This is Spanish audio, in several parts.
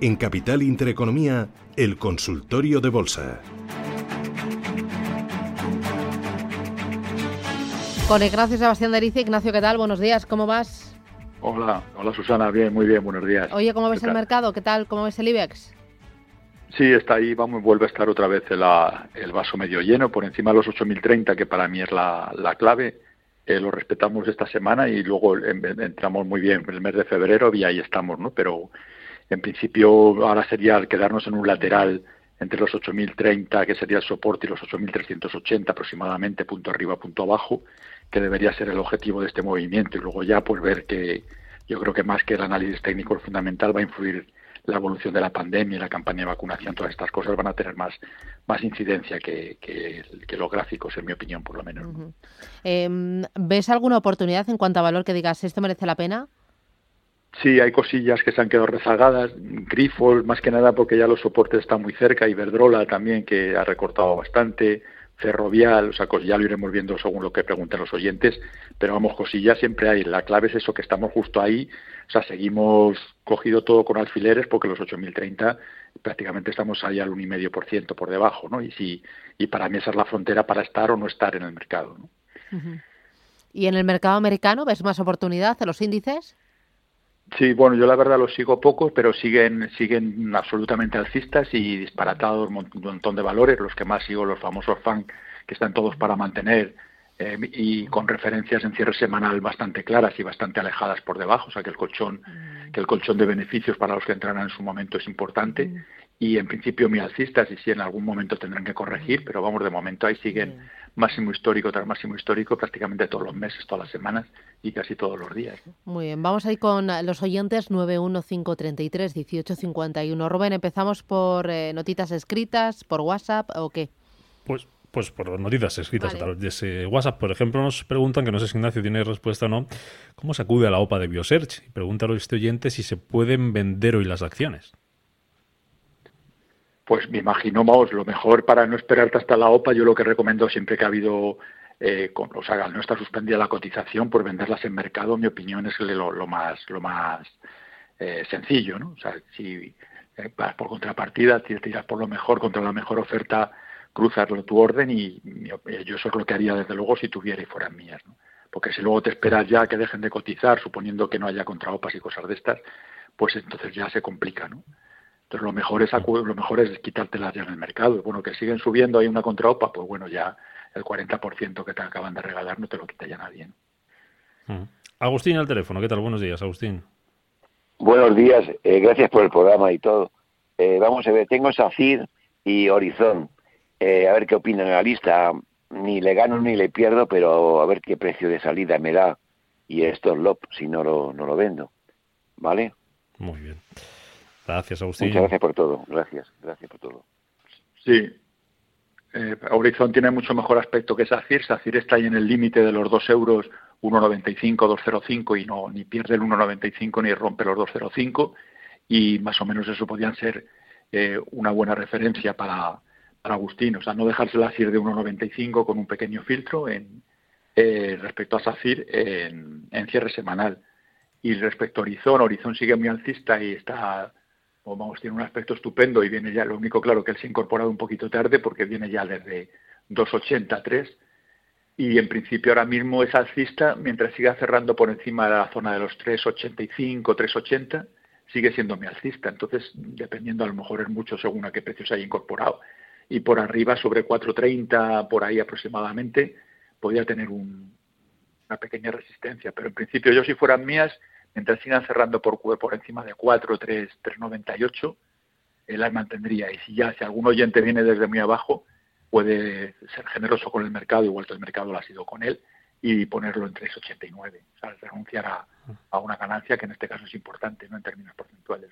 En Capital Intereconomía, el consultorio de bolsa. Con Ignacio Sebastián de Ignacio, ¿qué tal? Buenos días, ¿cómo vas? Hola, hola Susana, bien, muy bien, buenos días. Oye, ¿cómo ves el mercado? ¿Qué tal? ¿Cómo ves el IBEX? Sí, está ahí, vamos, vuelve a estar otra vez el, vaso medio lleno, por encima de los 8.030, que para mí es la, clave. Eh, lo respetamos esta semana y luego entramos muy bien en el mes de febrero y ahí estamos, ¿no? Pero en principio, ahora sería quedarnos en un lateral entre los 8.030, que sería el soporte, y los 8.380 aproximadamente, punto arriba, punto abajo, que debería ser el objetivo de este movimiento. Y luego ya, pues ver que yo creo que más que el análisis técnico fundamental va a influir la evolución de la pandemia y la campaña de vacunación, todas estas cosas van a tener más, más incidencia que, que, los gráficos, en mi opinión, por lo menos. Em, ¿Ves alguna oportunidad en cuanto a valor que digas, esto merece la pena? Sí, hay cosillas que se han quedado rezagadas. Grifols, más que nada porque ya los soportes están muy cerca. Iberdrola también, que ha recortado bastante. Ferrovial, o sea, ya lo iremos viendo según lo que pregunten los oyentes. Pero vamos, cosillas siempre hay. La clave es eso, que estamos justo ahí. O sea, seguimos cogido todo con alfileres porque los 8.030 prácticamente estamos ahí al 1,5% por debajo, ¿no? Y, si, y para mí esa es la frontera para estar o no estar en el mercado, ¿no? ¿Y en el mercado americano ves más oportunidad en los índices? Sí, bueno, yo la verdad los sigo pocos, pero siguen siguen absolutamente alcistas y disparatados un montón de valores. Los que más sigo, los famosos FAN, que están todos para mantener eh, y con referencias en cierre semanal bastante claras y bastante alejadas por debajo, o sea que el colchón mm. que el colchón de beneficios para los que entrarán en su momento es importante. Y en principio muy alcistas y si en algún momento tendrán que corregir, mm. pero vamos, de momento ahí siguen máximo histórico tras máximo histórico prácticamente todos los meses, todas las semanas y casi todos los días. Muy bien, vamos ahí con los oyentes 915331851. Rubén, empezamos por eh, notitas escritas, por WhatsApp o qué? Pues pues por notitas escritas a través de ese WhatsApp. Por ejemplo, nos preguntan, que no sé si Ignacio tiene respuesta o no, ¿cómo se acude a la OPA de Biosearch? Y pregunta a este oyente si se pueden vender hoy las acciones. Pues me imagino, vamos, lo mejor para no esperarte hasta la OPA, yo lo que recomiendo siempre que ha habido, eh, con, o sea, no está suspendida la cotización, por venderlas en mercado, mi opinión es lo, más, lo más eh, sencillo, ¿no? O sea, si eh, por contrapartida, tiras por lo mejor, contra la mejor oferta, cruzarlo tu orden y, yo eso es lo que haría desde luego si tuviera y fueran mías, ¿no? Porque si luego te esperas ya que dejen de cotizar, suponiendo que no haya contraopas y cosas de estas, pues entonces ya se complica, ¿no? Entonces lo mejor es lo mejor es quitártelas ya en el mercado. Bueno, que siguen subiendo, hay una contraopa, pues bueno, ya el 40% que te acaban de regalar no te lo quita ya nadie. Mm. Agustín al teléfono, ¿qué tal? Buenos días, Agustín. Buenos días, eh, gracias por el programa y todo. Eh, vamos a ver, tengo SACIR y Horizon. Eh, a ver qué opina la lista. Ni le gano ni le pierdo, pero a ver qué precio de salida me da. Y esto es LOP, si no lo, no lo vendo. ¿Vale? Muy bien. Gracias, Agustín. Muchas gracias por todo. Gracias, gracias por todo. Sí. Eh, Horizon tiene mucho mejor aspecto que SACIR. SACIR está ahí en el límite de los 2 euros, 1,95, 2,05 y no ni pierde el 1,95 ni rompe los 2,05 y más o menos eso podían ser eh, una buena referencia para, para Agustín. O sea, no dejarse la SIR de 1,95 con un pequeño filtro en, eh, respecto a SACIR en, en cierre semanal. Y respecto a Horizon, Horizon sigue muy alcista y está vamos, tiene un aspecto estupendo y viene ya, lo único claro que él se ha incorporado un poquito tarde porque viene ya desde 2,83 y en principio ahora mismo es alcista mientras siga cerrando por encima de la zona de los 3,85, 3,80 sigue siendo mi alcista, entonces dependiendo a lo mejor es mucho según a qué precio se haya incorporado. Y por arriba sobre 4,30 por ahí aproximadamente podría tener una pequeña resistencia, pero en principio yo si fueran mías mientras sigan cerrando por, por encima de 4, 3, 3,98, él las mantendría. Y si ya, si algún oyente viene desde muy abajo, puede ser generoso con el mercado, igual que el mercado lo ha sido con él, y ponerlo en 3,89. O sea, renunciar a, una ganancia que en este caso es importante, no en términos porcentuales.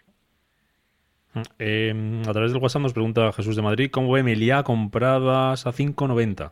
Eh, a través del WhatsApp nos pregunta Jesús de Madrid, ¿cómo ve Meliá compradas a 5,90?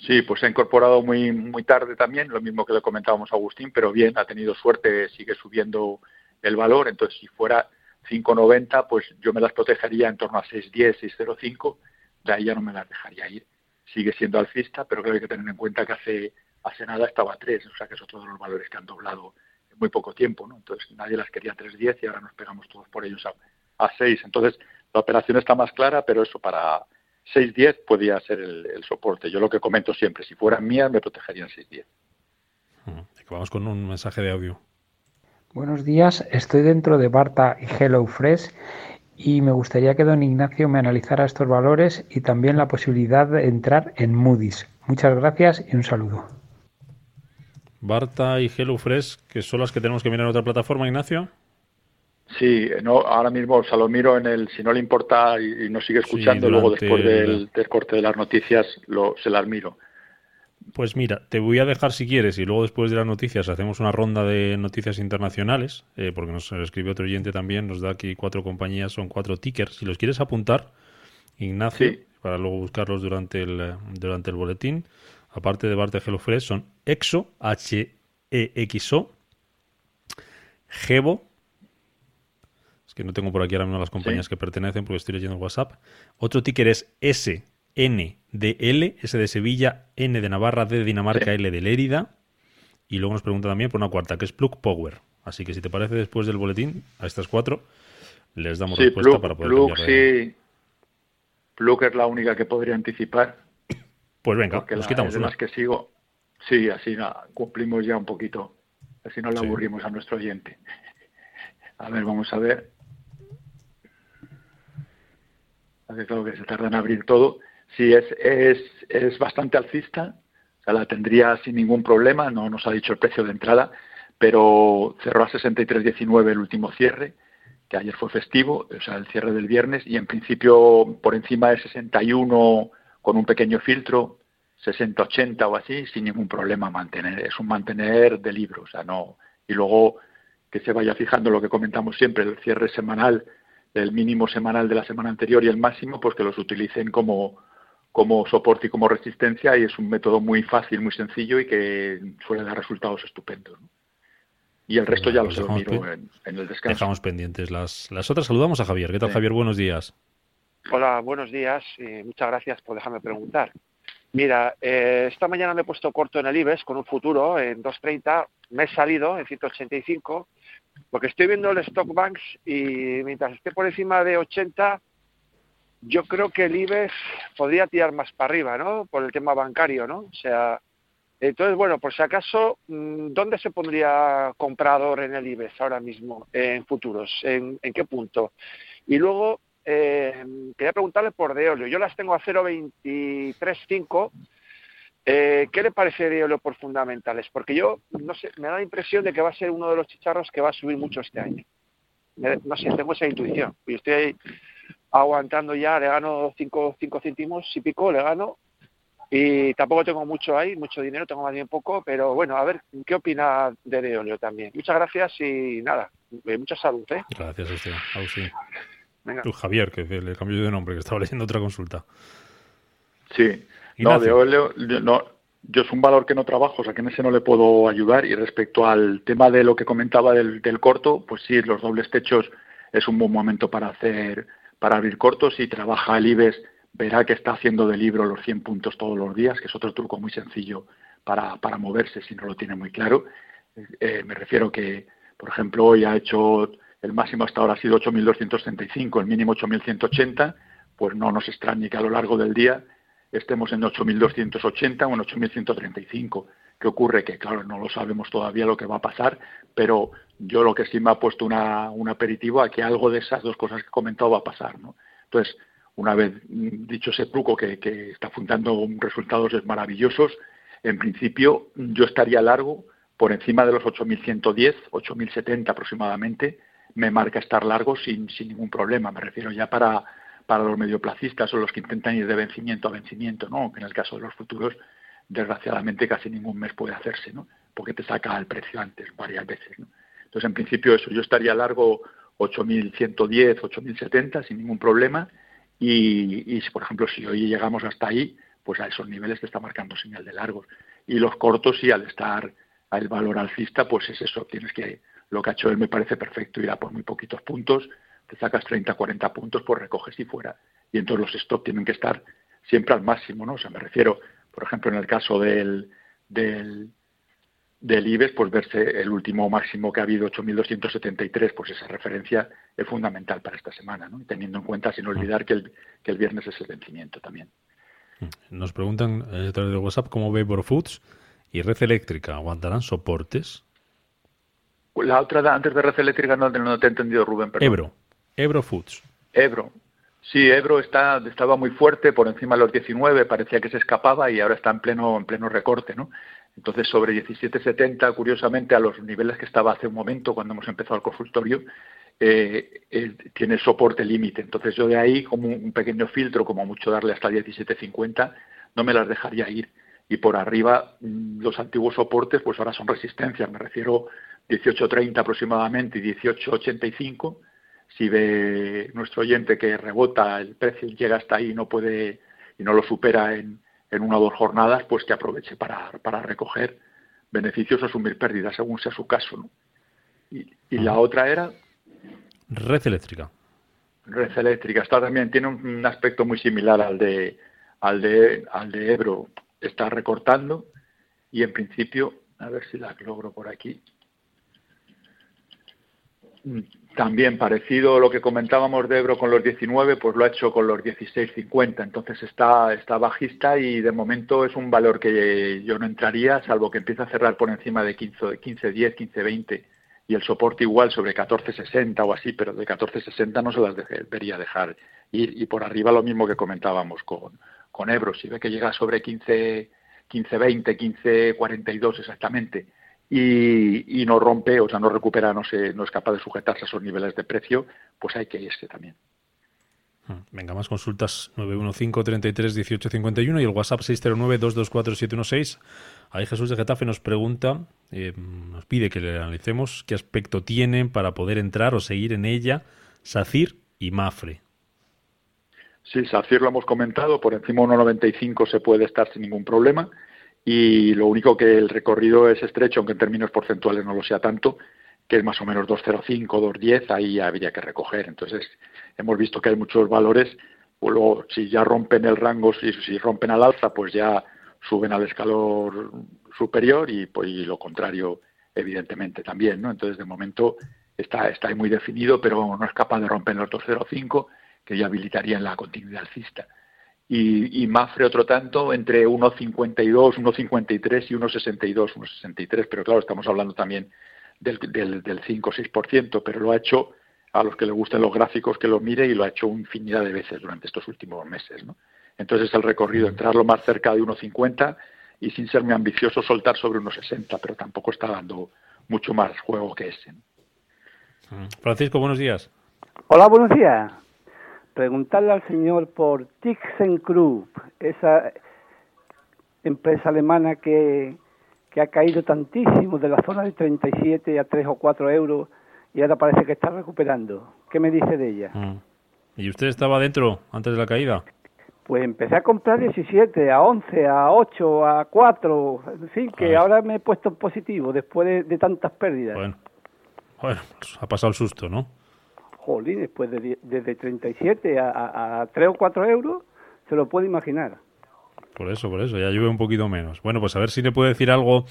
Sí, pues se ha incorporado muy muy tarde también, lo mismo que le comentábamos a Agustín, pero bien, ha tenido suerte, sigue subiendo el valor, entonces si fuera 5.90, pues yo me las protegería en torno a 6.10, 6.05, de ahí ya no me las dejaría ir. sigue siendo alcista, pero creo que hay que tener en cuenta que hace, hace nada estaba a 3, o sea que es otro de los valores que han doblado en muy poco tiempo, ¿no? Entonces nadie las quería a 3.10 y ahora nos pegamos todos por ellos a, a 6. Entonces la operación está más clara, pero eso para 6.10 podría ser el, soporte. Yo lo que comento siempre, si fueran mías me protegerían 6.10. Vamos con un mensaje de audio. Buenos días, estoy dentro de Barta y HelloFresh y me gustaría que don Ignacio me analizara estos valores y también la posibilidad de entrar en Moody's. Muchas gracias y un saludo. Barta y HelloFresh, que son las que tenemos que mirar en otra plataforma, Ignacio. Sí, no, ahora mismo o lo miro en el, si no le importa y, no sigue escuchando, luego después del, corte de las noticias lo, se las miro. Pues mira, te voy a dejar si quieres y luego después de las noticias hacemos una ronda de noticias internacionales, eh, porque nos escribe otro oyente también, nos da aquí cuatro compañías, son cuatro tickers. Si los quieres apuntar, Ignacio, para luego buscarlos durante el, durante el boletín, aparte de Barte HelloFresh, son EXO, H-E-X-O, Gebo, que no tengo por aquí ahora mismo las compañías que pertenecen porque estoy leyendo WhatsApp. Otro ticker es S N de L, S de Sevilla, N de Navarra, D de Dinamarca, L de Lérida. Y luego nos pregunta también por una cuarta, que es Plug Power. Así que si te parece, después del boletín, a estas cuatro, les damos respuesta para poder Plug, sí. Plug es la única que podría anticipar. Pues venga, nos quitamos una. que sigo. Sí, así cumplimos ya un poquito. Así no le aburrimos a nuestro oyente. A ver, vamos a ver. Claro que se tarda en abrir todo. Sí, es, es, es bastante alcista, o sea, la tendría sin ningún problema, no nos ha dicho el precio de entrada, pero cerró a 63.19 el último cierre, que ayer fue festivo, o sea, el cierre del viernes, y en principio por encima de 61 con un pequeño filtro, 60-80 o así, sin ningún problema mantener. Es un mantener de libro, o sea, no. Y luego que se vaya fijando lo que comentamos siempre, el cierre semanal, el mínimo semanal de la semana anterior y el máximo, pues que los utilicen como, como soporte y como resistencia y es un método muy fácil, muy sencillo y que suele dar resultados estupendos. Y el resto ya los miro en, el descanso. Dejamos pendientes las, las otras. Saludamos a Javier. ¿Qué tal, Javier? Buenos días. Hola, buenos días. y muchas gracias por dejarme preguntar. Mira, eh, esta mañana me he puesto corto en el IBEX con un futuro en 2.30. Me he salido en 185 porque estoy viendo el Stock Banks y mientras esté por encima de 80 yo creo que el IBEX podría tirar más para arriba, ¿no? Por el tema bancario, ¿no? O sea, entonces, bueno, por si acaso, mm, ¿dónde se pondría comprador en el IBEX ahora mismo, en futuros? ¿En, qué punto? Y luego, eh, quería preguntarle por Deolio. Yo las tengo a 0.235. Eh, ¿Qué le parece Deolio por fundamentales? Porque yo, no sé, me da la impresión de que va a ser uno de los chicharros que va a subir mucho este año. No sé, tengo esa intuición. Y estoy ahí aguantando ya, le gano 5 céntimos y pico, le gano. Y tampoco tengo mucho ahí, mucho dinero, tengo más bien poco, pero bueno, a ver, ¿qué opina de Deolio también? Muchas gracias y nada, eh, mucha salud, ¿eh? Gracias, usted, Tú, Javier, que le cambio de nombre, que estaba leyendo otra consulta. Sí, no, Deolio, no, yo es un valor que no trabajo, o sea que en ese no le puedo ayudar. Y respecto al tema de lo que comentaba del, del corto, pues sí, los dobles techos es un buen momento para hacer para abrir cortos. Si trabaja el IBEX, verá que está haciendo de libro los 100 puntos todos los días, que es otro truco muy sencillo para, para moverse si no lo tiene muy claro. Eh, me refiero que, por ejemplo, hoy ha hecho el máximo hasta ahora ha sido 8.235, el mínimo 8.180, pues no nos extrañe que a lo largo del día estemos en 8.280 o en 8.135. ¿Qué ocurre? Que claro, no lo sabemos todavía lo que va a pasar, pero yo lo que sí me ha puesto una, un aperitivo a que algo de esas dos cosas que he comentado va a pasar. ¿no? Entonces, una vez dicho ese truco que, que está fundando resultados maravillosos, en principio yo estaría largo por encima de los 8.110, 8.070 aproximadamente, me marca estar largo sin, sin ningún problema. Me refiero ya para, para los medioplacistas o los que intentan ir de vencimiento a vencimiento, ¿no? que en el caso de los futuros, desgraciadamente casi ningún mes puede hacerse, ¿no? porque te saca el precio antes varias veces. ¿no? Entonces, en principio, eso, yo estaría largo 8.110, 8.070 sin ningún problema. Y, y, por ejemplo, si hoy llegamos hasta ahí, pues a esos niveles te está marcando señal de largos. Y los cortos, sí, al estar al valor alcista, pues es eso. Tienes que, lo que ha hecho él me parece perfecto, irá por muy poquitos puntos, te sacas 30, 40 puntos, pues recoges y fuera. Y entonces los stop tienen que estar siempre al máximo, ¿no? O sea, me refiero, por ejemplo, en el caso del, del, del IBEX, pues verse el último máximo que ha habido, 8.273, pues esa referencia es fundamental para esta semana, ¿no? teniendo en cuenta, sin olvidar, que el, que el viernes es el vencimiento también. Nos preguntan eh, a través de WhatsApp cómo ve Foods y Red Eléctrica. ¿Aguantarán soportes? La otra, antes de Red Eléctrica, no, no te he entendido, Rubén. Perdón. Ebro. Ebro Foods. Ebro. Sí, Ebro está, estaba muy fuerte, por encima de los 19, parecía que se escapaba y ahora está en pleno, en pleno recorte, ¿no? Entonces, sobre 17.70, curiosamente, a los niveles que estaba hace un momento, cuando hemos empezado el consultorio, eh, tiene soporte límite. Entonces, yo de ahí, como un pequeño filtro, como mucho darle hasta 17.50, no me las dejaría ir. Y por arriba, mm, los antiguos soportes, pues ahora son resistencias. Me refiero 18.30 aproximadamente y 18.85. Si ve nuestro oyente que rebota el precio y llega hasta ahí y no puede y no lo supera en, en una o dos jornadas, pues que aproveche para, para recoger beneficios o asumir pérdidas, según sea su caso. ¿no? Y, y la otra era... Red eléctrica. Red eléctrica. Está también, tiene un, aspecto muy similar al de, al de, al de Ebro. Está recortando y en principio, a ver si la logro por aquí. También parecido a lo que comentábamos de Ebro con los 19, pues lo ha hecho con los 16.50. Entonces está, está bajista y de momento es un valor que yo no entraría, salvo que empiece a cerrar por encima de 15, 15 10, 15, 20 y el soporte igual sobre 14.60 o así, pero de 14.60 no se las debería dejar ir. Y por arriba lo mismo que comentábamos con, con Ebro. Si ve que llega sobre 15, 15, 20, 15, 42 exactamente y, no rompe, o sea, no recupera, no, se, no es capaz de sujetarse a esos niveles de precio, pues hay que irse también. Hmm. Venga, más consultas 915-33-1851 y el WhatsApp 609-224-716. Ahí Jesús de Getafe nos pregunta, eh, nos pide que le analicemos qué aspecto tienen para poder entrar o seguir en ella SACIR y MAFRE. Sí, SACIR lo hemos comentado, por encima de 1,95 se puede estar sin ningún problema y lo único que el recorrido es estrecho, aunque en términos porcentuales no lo sea tanto, que es más o menos 2,05, 2,10, ahí habría que recoger. Entonces, hemos visto que hay muchos valores, pues luego, si ya rompen el rango, si, si rompen al alza, pues ya suben al escalón superior y, pues, lo contrario, evidentemente, también. ¿no? Entonces, de momento está, está ahí muy definido, pero no es capaz de romper los 2,05, que ya habilitaría la continuidad alcista y, y Mafre otro tanto entre 1,52, 1,53 y 1,62, 1,63, pero claro, estamos hablando también del, del, del 5 o 6%, pero lo ha hecho a los que les gusten los gráficos que lo mire y lo ha hecho infinidad de veces durante estos últimos meses. ¿no? Entonces el recorrido, entrarlo más cerca de 1,50 y sin ser muy ambicioso soltar sobre 1,60, pero tampoco está dando mucho más juego que ese. Francisco, buenos días. Hola, buenos días preguntarle al señor por ThyssenKrupp, esa empresa alemana que, que ha caído tantísimo de la zona de 37 a 3 o 4 euros y ahora parece que está recuperando. ¿Qué me dice de ella? Mm. ¿Y usted estaba dentro antes de la caída? Pues empecé a comprar 17, a 11, a 8, a 4, en fin, que ahora me he puesto positivo después de, tantas pérdidas. Bueno, bueno, pues ha pasado el susto, ¿no? Jolín, después de, desde 37 a, a, 3 o 4 euros, se lo puede imaginar. Por eso, por eso, ya llueve un poquito menos. Bueno, pues a ver si le puede decir algo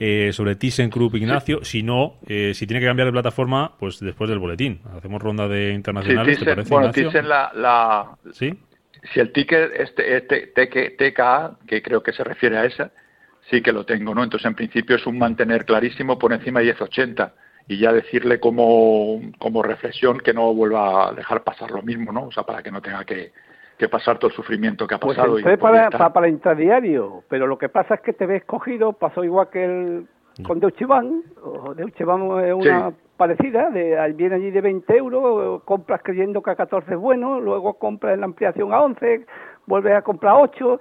eh, sobre ThyssenKrupp, Ignacio. Si no, eh, si tiene que cambiar de plataforma, pues después del boletín. Hacemos ronda de internacionales, sí, Bueno, Thyssen la, la... ¿Sí? Si el ticket este, este TKA, que creo que se refiere a esa, sí que lo tengo, ¿no? Entonces, en principio es un mantener clarísimo por encima de 1080 y ya decirle como, como reflexión que no vuelva a dejar pasar lo mismo, ¿no? O sea, para que no tenga que, que pasar todo el sufrimiento que ha pues pasado. Pues y para, para, para, intradiario, pero lo que pasa es que te ves cogido, pasó igual que el con Deutsche Bank es una parecida, de, viene allí de 20 euros, compras creyendo que a 14 es bueno, luego compras en la ampliación a 11, vuelves a comprar 8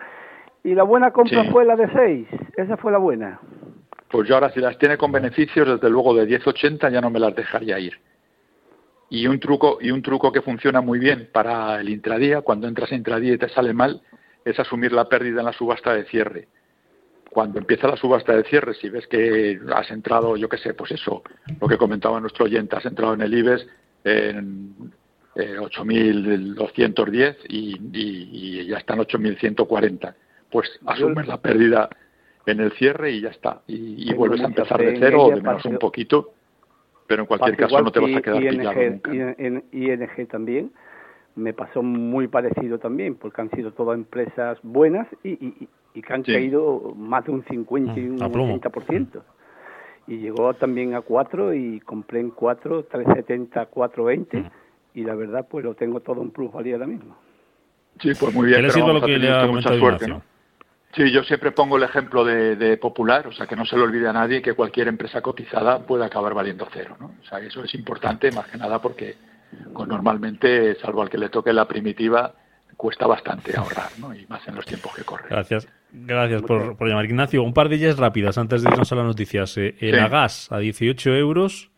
y la buena compra fue la de 6, esa fue la buena. Pues yo ahora si las tiene con beneficios, desde luego de 10.80 ya no me las dejaría ir. Y un truco y un truco que funciona muy bien para el intradía, cuando entras a intradía y te sale mal, es asumir la pérdida en la subasta de cierre. Cuando empieza la subasta de cierre, si ves que has entrado, yo qué sé, pues eso, lo que comentaba nuestro oyente, has entrado en el IBEX en eh, 8.210 y, y, y ya están 8.140. Pues asumes la pérdida en el cierre y ya está. Y, y vuelves a empezar de cero o de menos un poquito, pero en cualquier caso no te vas a quedar ING, pillado nunca. ING, también me pasó muy parecido también, porque han sido todas empresas buenas y, y, y que han Sí. caído más de un 50 y un A plomo. 80%. Y llegó también a 4 y compré en 4, 370, 420 y la verdad pues lo tengo todo en plusvalía ahora mismo. Sí, pues muy bien. ¿Qué le pero sirve vamos, lo que le ha usted mucha comentado suerte, Ignacio? ¿no? Sí, yo siempre pongo el ejemplo de, de Popular, o sea, que no se le olvide a nadie que cualquier empresa cotizada puede acabar valiendo cero, ¿no? O sea, eso es importante, más que nada porque pues, normalmente, salvo al que le toque la primitiva, cuesta bastante ahorrar, ¿no? Y más en los tiempos que corren. Gracias. Gracias por, por llamar, Ignacio. Un par de ellas rápidas antes de irnos a las noticias. Eh, Sí. Enagas a 18 euros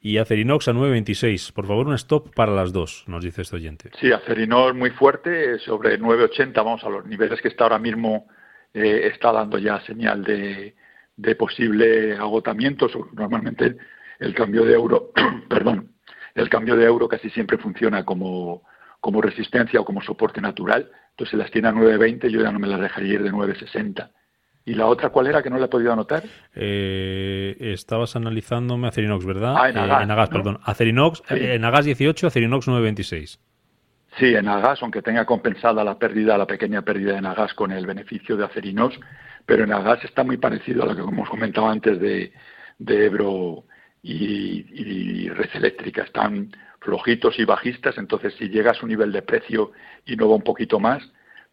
y Acerinox a 9,26. Por favor, un stop para las dos, nos dice este oyente. Sí, Acerinox muy fuerte, sobre 9,80, vamos a los niveles que está ahora mismo, eh, está dando ya señal de, de posible agotamiento. Normalmente el cambio de euro, perdón, el cambio de euro casi siempre funciona como, como resistencia o como soporte natural. Entonces, las tiene a 9,20, yo ya no me las dejaría ir de 9,60. ¿Y la otra cuál era que no la he podido anotar? Eh, estabas analizándome Acerinox, ¿verdad? Ah, Enagas, Eh, Enagas, ¿no? perdón. Acerinox, Sí. eh, Enagas 18, Acerinox 9,26. Sí, en Agas, aunque tenga compensada la pérdida, la pequeña pérdida en Agas con el beneficio de Acerinos, pero en Agas está muy parecido a lo que hemos comentado antes de, de Ebro y, y Red Eléctrica. Están flojitos y bajistas, entonces si llega a su nivel de precio y no va un poquito más,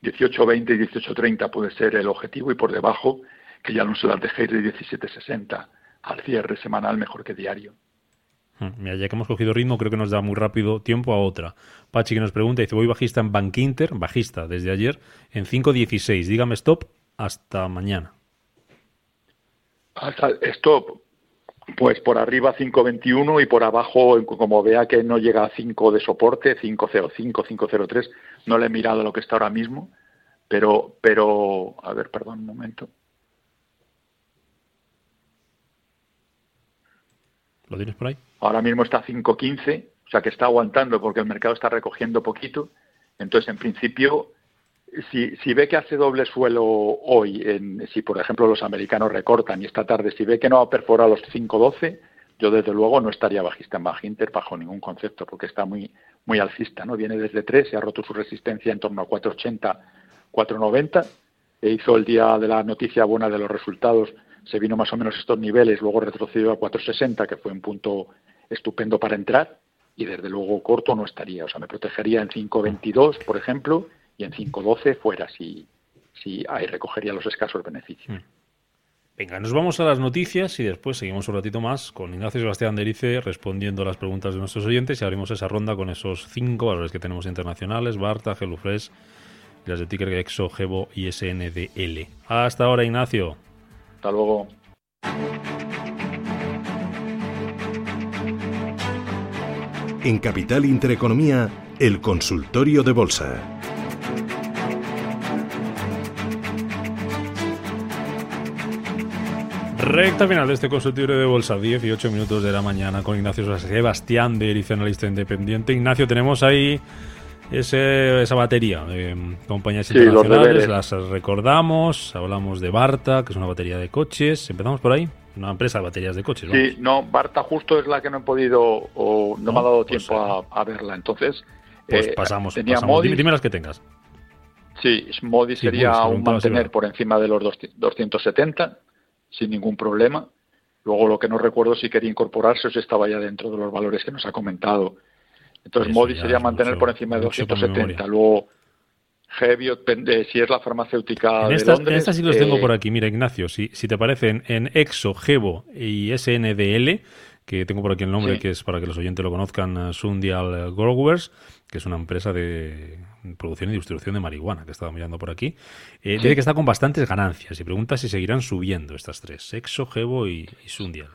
18.20 y 18.30 puede ser el objetivo y por debajo que ya no se las dejéis de 17.60 al cierre semanal mejor que diario. Mm, Mira, ya que hemos cogido ritmo, creo que nos da muy rápido tiempo a otra. Pachi que nos pregunta, dice, voy bajista en Bank Inter, bajista desde ayer, en 5.16. Dígame stop hasta mañana. Hasta stop, pues por arriba 5.21 y por abajo, como vea que no llega a 5 de soporte, 5.05, 5.03, no le he mirado lo que está ahora mismo, pero, pero, a ver, perdón un momento. ¿Lo tienes por ahí? Ahora mismo está a 5.15, o sea que está aguantando porque el mercado está recogiendo poquito. Entonces, en principio, si, ve que hace doble suelo hoy, en, si por ejemplo los americanos recortan y esta tarde, si ve que no ha perforado los 5.12, yo desde luego no estaría bajista en Baja Inter bajo ningún concepto porque está muy, muy alcista. ¿no? Viene desde 3 y ha roto su resistencia en torno a 4.80, 4.90. E hizo el día de la noticia buena de los resultados, se vino más o menos estos niveles, luego retrocedió a 4.60, que fue un punto estupendo para entrar, y desde luego corto no estaría. O sea, me protegería en 5.22, por ejemplo, y en 5.12 fuera, si, si ahí recogería los escasos beneficios. Venga, nos vamos a las noticias y después seguimos un ratito más con Ignacio Sebastián Derice respondiendo a las preguntas de nuestros oyentes y abrimos esa ronda con esos cinco valores que tenemos internacionales, Barta, Gelufresh y las de ticker Exo, Gebo y SNDL. Hasta ahora, Ignacio. Hasta luego. En Capital Intereconomía, el consultorio de bolsa. Recta final de este consultorio de bolsa, 18 minutos de la mañana con Ignacio Sebastián de Erice, analista independiente. Ignacio, tenemos ahí ese, esa batería de compañías Sí, los internacionales, las recordamos, hablamos de Barta, que es una batería de coches. Empezamos por ahí, una empresa de baterías de coches. vamos. Sí, no, Barta justo es la que no he podido o no, me ha dado pues, tiempo a, a verla. Entonces, Pues eh, pasamos, tenía pasamos. Modi, Dime, dime las que tengas. Sí, Modi Sí, sería se un mantener por encima de los 270 sin ningún problema. Luego lo que no recuerdo si quería incorporarse o si estaba ya dentro de los valores que nos ha comentado. Entonces Modi sería mantener mucho- por encima de mucho por mi 270. memoria. Luego Geviot, pende- si es la farmacéutica En de estas, Londres. en estas sí los tengo eh, por aquí. Mira, Ignacio, si, si te parecen en Exo, Gebo y SNDL, que tengo por aquí el nombre, Sí. que es para que los oyentes lo conozcan, eh, Sundial eh, Growers, que es una empresa de producción y distribución de marihuana, que estaba mirando por aquí. Eh, Dice que está con bastantes ganancias y pregunta si seguirán subiendo estas tres, Exo, Gebo y, y Sundial.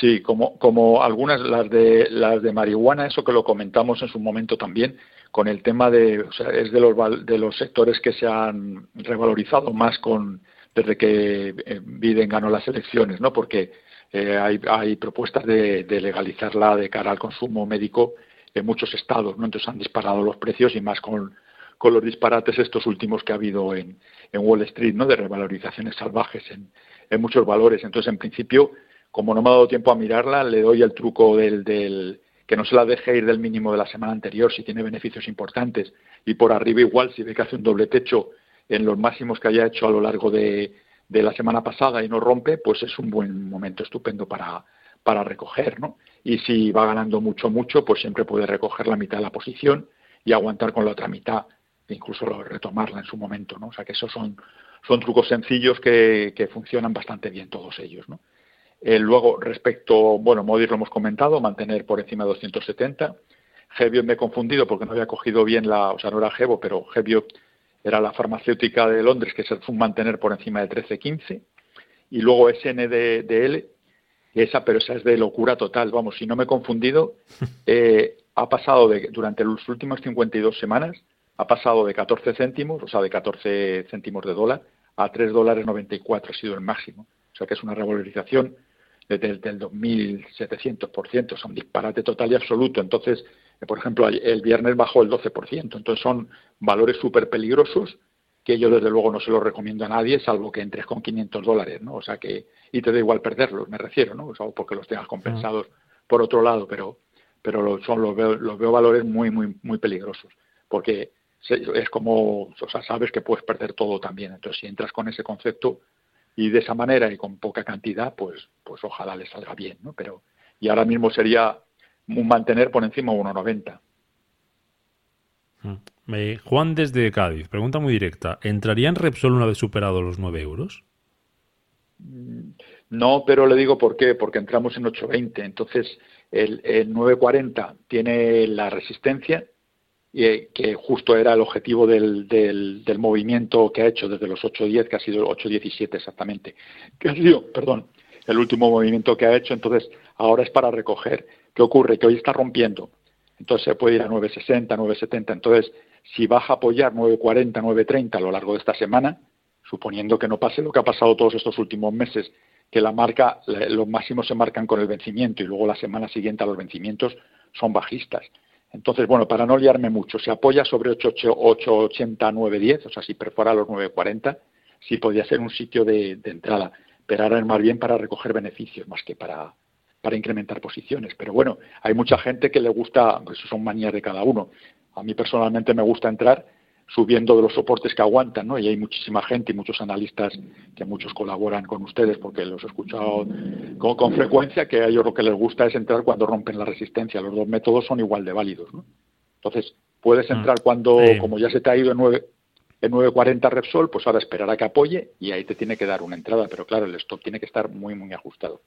Sí, como, como algunas, las de, las de marihuana, eso que lo comentamos en su momento también, con el tema de, o sea, es de los, de los sectores que se han revalorizado más con, desde que eh, Biden ganó las elecciones, ¿no? Porque eh, hay, hay propuestas de, de legalizarla de cara al consumo médico en muchos estados, ¿no? Entonces han disparado los precios y más con, con los disparates estos últimos que ha habido en, en Wall Street, ¿no? De revalorizaciones salvajes en, en, muchos valores. Entonces, en principio, como no me ha dado tiempo a mirarla, le doy el truco del, del que no se la deje ir del mínimo de la semana anterior si tiene beneficios importantes y por arriba igual si ve que hace un doble techo en los máximos que haya hecho a lo largo de, la semana pasada y no rompe, pues es un buen momento estupendo para, para recoger, ¿no? Y si va ganando mucho, mucho, pues siempre puede recoger la mitad de la posición y aguantar con la otra mitad, e incluso retomarla en su momento, ¿no? O sea que esos son, son trucos sencillos que, que funcionan bastante bien todos ellos, ¿no? Eh, luego, respecto, bueno, Modis lo hemos comentado, mantener por encima de 270. Gebio me he confundido porque no había cogido bien la, o sea, no era Gebo, pero Gebio era la farmacéutica de Londres que se fue mantener por encima de 13.15. Y luego SNDL, esa, pero esa es de locura total. Vamos, si no me he confundido, eh, ha pasado de, durante las últimas 52 semanas, ha pasado de 14 céntimos, o sea, de 14 céntimos de dólar, a 3 dólares 94, ha sido el máximo. O sea, que es una revalorización del, del 2.700%, es un disparate total y absoluto. Entonces, eh, por ejemplo, el viernes bajó el 12%. Entonces, son valores súper peligrosos que yo desde luego no se los recomiendo a nadie, salvo que entres con 500 dólares, ¿no? O sea que, y te da igual perderlos, me refiero, ¿no? O sea, porque los tengas compensados por otro lado, pero, pero son, los veo, los veo valores muy, muy, muy peligrosos, porque es como, o sea, sabes que puedes perder todo también. Entonces, si entras con ese concepto y de esa manera y con poca cantidad, pues, pues ojalá le salga bien, ¿no? Pero, y ahora mismo sería mantener por encima 1,90. Juan desde Cádiz, pregunta muy directa. ¿Entraría en Repsol una vez superado los 9 euros? Mm, no, pero le digo por qué, porque entramos en 8.20, entonces el, 9.40 tiene la resistencia, eh, que justo era el objetivo del, del, movimiento que ha hecho desde los 8.10, que ha sido 8.17 exactamente, que ha sido, perdón, el último movimiento que ha hecho, entonces ahora es para recoger. ¿Qué ocurre? Que hoy está rompiendo, entonces se puede ir a 9.60, 9.70, entonces si baja a apoyar 9.40, 9.30 a lo largo de esta semana, suponiendo que no pase lo que ha pasado todos estos últimos meses, que la marca, los máximos se marcan con el vencimiento y luego la semana siguiente a los vencimientos son bajistas. Entonces, bueno, para no liarme mucho, se apoya sobre 8.80, 9.10, o sea, si perfora los 9.40, sí podría ser un sitio de, entrada, pero ahora es más bien para recoger beneficios más que para, para incrementar posiciones. Pero bueno, hay mucha gente que le gusta, pues son manías de cada uno. A mí personalmente me gusta entrar subiendo de los soportes que aguantan, ¿no? Y hay muchísima gente y muchos analistas que muchos colaboran con ustedes porque los he escuchado con, frecuencia que a ellos lo que les gusta es entrar cuando rompen la resistencia. Los dos métodos son igual de válidos, ¿no? Entonces, puedes mm. entrar cuando, como ya se te ha ido en 9, en 9.40 Repsol, pues ahora esperar a que apoye y ahí te tiene que dar una entrada, pero claro, el stop tiene que estar muy, muy ajustado.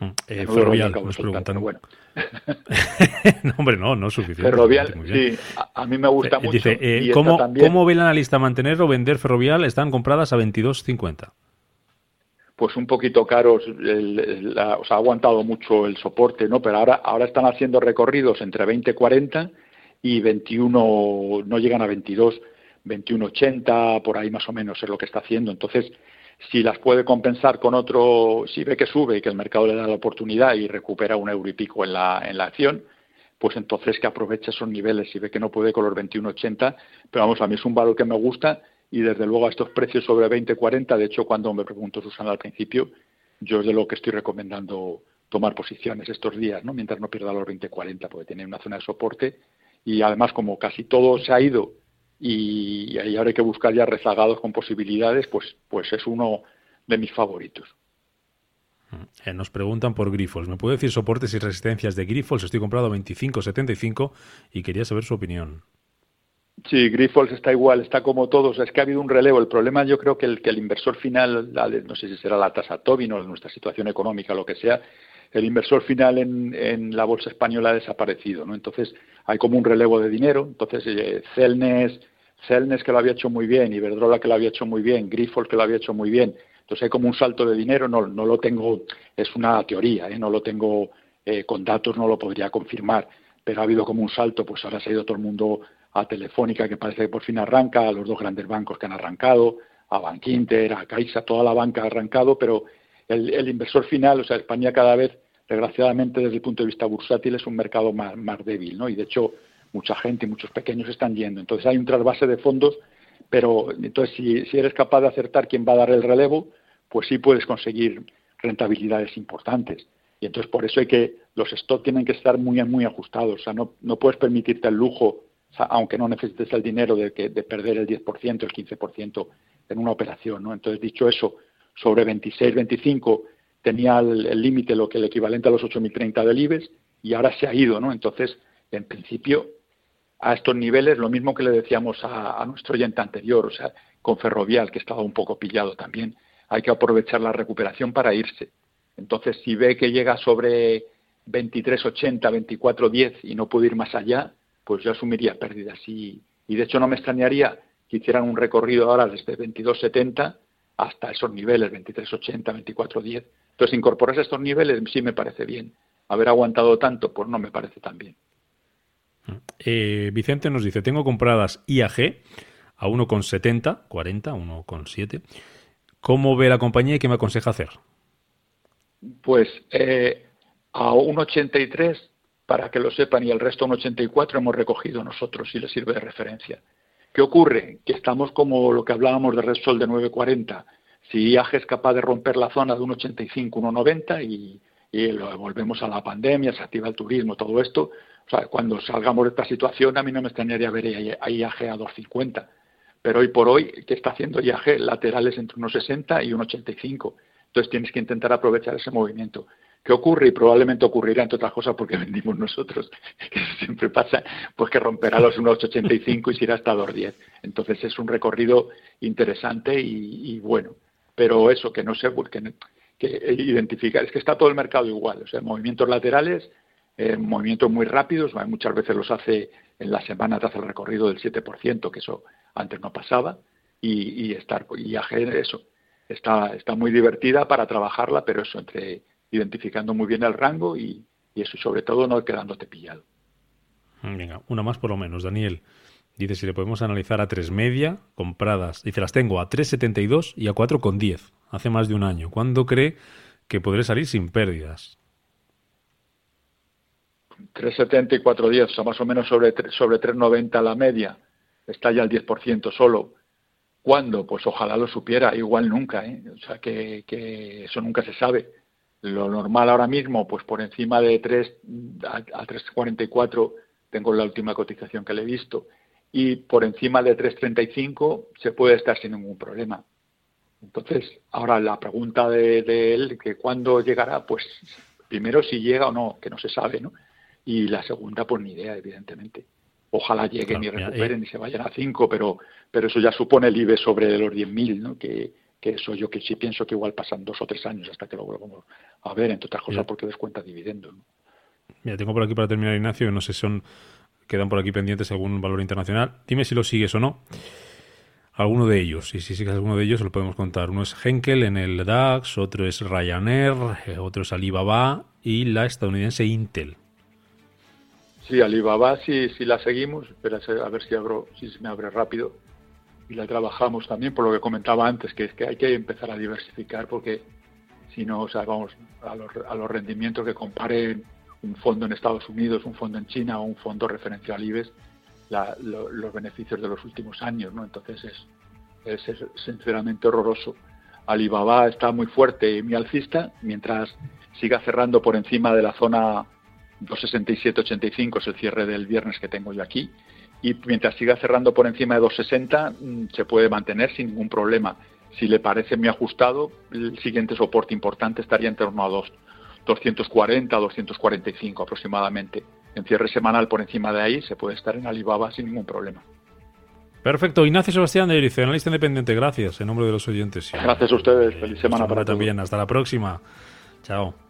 Mm. Eh, ferrovial, nos preguntan. Bueno. no, hombre, no, no es suficiente. Ferrovial, sí, a, mí me gusta eh, mucho. Dice, eh, ¿cómo, ¿cómo, ve el analista mantener o vender Ferrovial? Están compradas a 22.50. Pues un poquito caros, o sea, ha aguantado mucho el soporte, ¿no? Pero ahora, ahora están haciendo recorridos entre 20.40 y 21, no llegan a 22, 21.80, por ahí más o menos es lo que está haciendo. Entonces, si las puede compensar con otro, si ve que sube y que el mercado le da la oportunidad y recupera un euro y pico en la, en la acción, pues entonces que aproveche esos niveles. Si ve que no puede con los 21.80, pero vamos, a mí es un valor que me gusta y desde luego a estos precios sobre 20.40, de hecho cuando me preguntó Susana al principio, yo es de lo que estoy recomendando tomar posiciones estos días, ¿no? mientras no pierda los 20.40, porque tiene una zona de soporte y además como casi todo se ha ido y, ahí ahora hay que buscar ya rezagados con posibilidades, pues, pues es uno de mis favoritos. Eh, nos preguntan por Grifols. ¿Me puede decir soportes y resistencias de Grifols? Estoy comprado a 25.75 y quería saber su opinión. Sí, Grifols está igual, está como todos. Es que ha habido un relevo. El problema yo creo que el, que el inversor final, no sé si será la tasa Tobin o nuestra situación económica, lo que sea, el inversor final en, en la bolsa española ha desaparecido. ¿no? Entonces hay como un relevo de dinero. Entonces eh, Celnes, Celnes que lo había hecho muy bien, Iberdrola que lo había hecho muy bien, Grifols que lo había hecho muy bien. Entonces hay como un salto de dinero, no, no lo tengo, es una teoría, ¿eh? no lo tengo eh, con datos, no lo podría confirmar, pero ha habido como un salto, pues ahora se ha ido todo el mundo a Telefónica, que parece que por fin arranca, a los dos grandes bancos que han arrancado, a Bankinter, a Caixa, toda la banca ha arrancado, pero el, el inversor final, o sea, España cada vez desgraciadamente desde el punto de vista bursátil es un mercado más, más débil, ¿no? Y de hecho mucha gente y muchos pequeños están yendo. Entonces hay un trasvase de fondos, pero entonces si, si eres capaz de acertar quién va a dar el relevo, pues sí puedes conseguir rentabilidades importantes. Y entonces por eso hay que los stocks tienen que estar muy muy ajustados. O sea, no, no puedes permitirte el lujo, aunque no necesites el dinero de, que, de perder el 10%, el 15% en una operación. ¿no? Entonces, dicho eso, sobre 26, 25 tenía el límite, lo que el equivalente a los 8.030 del IBEX, y ahora se ha ido. ¿no? Entonces, en principio, a estos niveles, lo mismo que le decíamos a, a nuestro oyente anterior, o sea, con Ferrovial, que estaba un poco pillado también, hay que aprovechar la recuperación para irse. Entonces, si ve que llega sobre 23.80, 24.10 y no puede ir más allá, pues yo asumiría pérdidas. Y, y de hecho no me extrañaría que hicieran un recorrido ahora desde 22.70 hasta esos niveles, 23.80, 24.10. Entonces, incorporarse a estos niveles sí me parece bien. Haber aguantado tanto, pues no me parece tan bien. Eh, Vicente nos dice, tengo compradas IAG a 1,70, 40, 1,7. ¿Cómo ve la compañía y qué me aconseja hacer? Pues eh, a 1,83, para que lo sepan, y el resto a 1,84 hemos recogido nosotros, si les sirve de referencia. ¿Qué ocurre? Que estamos como lo que hablábamos de Repsol de 9,40. Si IAG es capaz de romper la zona de 1,85, 1,90 y, y lo volvemos a la pandemia, se activa el turismo, todo esto, o sea, cuando salgamos de esta situación, a mí no me extrañaría ver a IAG a 2,50. Pero hoy por hoy, ¿qué está haciendo IAG? Laterales entre 1,60 y 1,85. Entonces tienes que intentar aprovechar ese movimiento. ¿Qué ocurre? Y probablemente ocurrirá, entre otras cosas, porque vendimos nosotros, que siempre pasa, pues que romperá los 1,85 y se irá hasta 2,10. Entonces es un recorrido interesante y, bueno. Pero eso, que no sé, que, que identificar, es que está todo el mercado igual. O sea, movimientos laterales, eh, movimientos muy rápidos, muchas veces los hace en la semana, te hace el recorrido del 7%, que eso antes no pasaba, y, y estar, y eso, está, está muy divertida para trabajarla, pero eso, entre identificando muy bien el rango y, y eso, sobre todo no quedándote pillado. Venga, una más por lo menos, Daniel. Dice si le podemos analizar a tres media compradas. Dice, las tengo a 3,72 y a 4,10 hace más de un año. ¿Cuándo cree que podré salir sin pérdidas? 3,70 y 4,10, o sea, más o menos sobre, sobre 3,90 la media. Está ya al 10% solo. ¿Cuándo? Pues ojalá lo supiera, igual nunca, ¿eh? O sea, que, que, eso nunca se sabe. Lo normal ahora mismo, pues por encima de 3 a, a 3,44 tengo la última cotización que le he visto. Y por encima de 3,35 se puede estar sin ningún problema. Entonces, ahora la pregunta de, de él, que cuándo llegará, pues primero si llega o no, que no se sabe, ¿no? y la segunda pues ni idea evidentemente ojalá lleguen y recuperen y se vayan a 5 pero pero eso ya supone el IBE sobre los 10.000 ¿no? que, que eso yo que sí pienso que igual pasan dos o tres años hasta que lo volvamos a ver entre otras cosas porque descuenta dividendos ¿no? Mira, tengo por aquí para terminar Ignacio no sé si son quedan por aquí pendientes algún valor internacional dime si lo sigues o no alguno de ellos. Y si sigues alguno de ellos, lo podemos contar. Uno es Henkel en el DAX, otro es Ryanair, eh, otro es Alibaba y la estadounidense Intel. Sí, Alibaba sí, sí la seguimos, espera a ver si, abro, si se me abre rápido. Y la trabajamos también, por lo que comentaba antes, que es que hay que empezar a diversificar porque si no, o sea, vamos a los, a los rendimientos que comparen un fondo en Estados Unidos, un fondo en China o un fondo referencial IBEX, la, lo, los beneficios de los últimos años, ¿no? Entonces es, es, es, sinceramente horroroso. Alibaba está muy fuerte y muy alcista, mientras siga cerrando por encima de la zona 267.85 es el cierre del viernes que tengo yo aquí. Y mientras siga cerrando por encima de 260, mm, se puede mantener sin ningún problema. Si le parece muy ajustado, el siguiente soporte importante estaría en torno a 2, 240, 245 aproximadamente. En cierre semanal por encima de ahí se puede estar en Alibaba sin ningún problema. Perfecto. Ignacio Sebastián de Erice, analista independiente. Gracias en nombre de los oyentes. Gracias a ustedes. Feliz semana para también. Hasta la próxima. Chao.